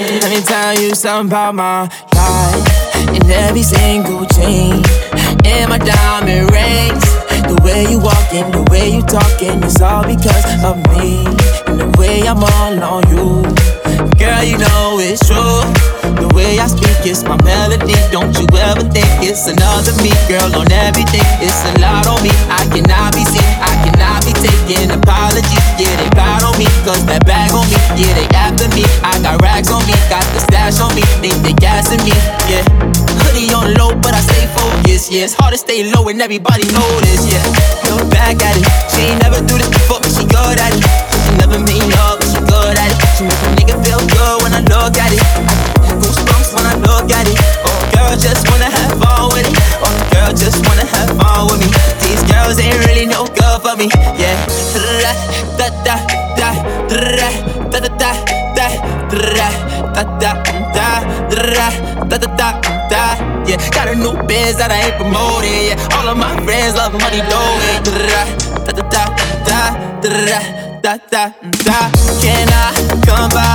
Let me tell you something about my life. In every single chain, in my diamond rings. The way you walking, the way you talking, it's all because of me. And the way I'm all on you, girl, you know it's true. The way I speak, it's my melody. Don't you ever think it's another me, girl, on everything. It's a lot on me. I cannot be seen, I cannot be taking apologies. Yeah, they proud on me, cause that bag on me. Yeah, they after me. I got racks on me, got the stash on me. They, they gassing me, yeah. Hoodie on low, but I stay focused, yeah. It's hard to stay low and everybody notice, yeah. look back at it. She ain't never do this before, but she good at it. She never made love, but she good at it. She make a nigga feel good when I look at it. Goosebumps when I look at it. Oh, girl, just wanna have fun with it. Oh, girl, just wanna have fun with me. These girls ain't really no good for me, yeah. Da da Da da da da da da da da da da da da da da da da Yeah, got a new biz that I ain't promoting. Yeah, all of my friends love money doing. Da da da da da da da da da. Can I come by?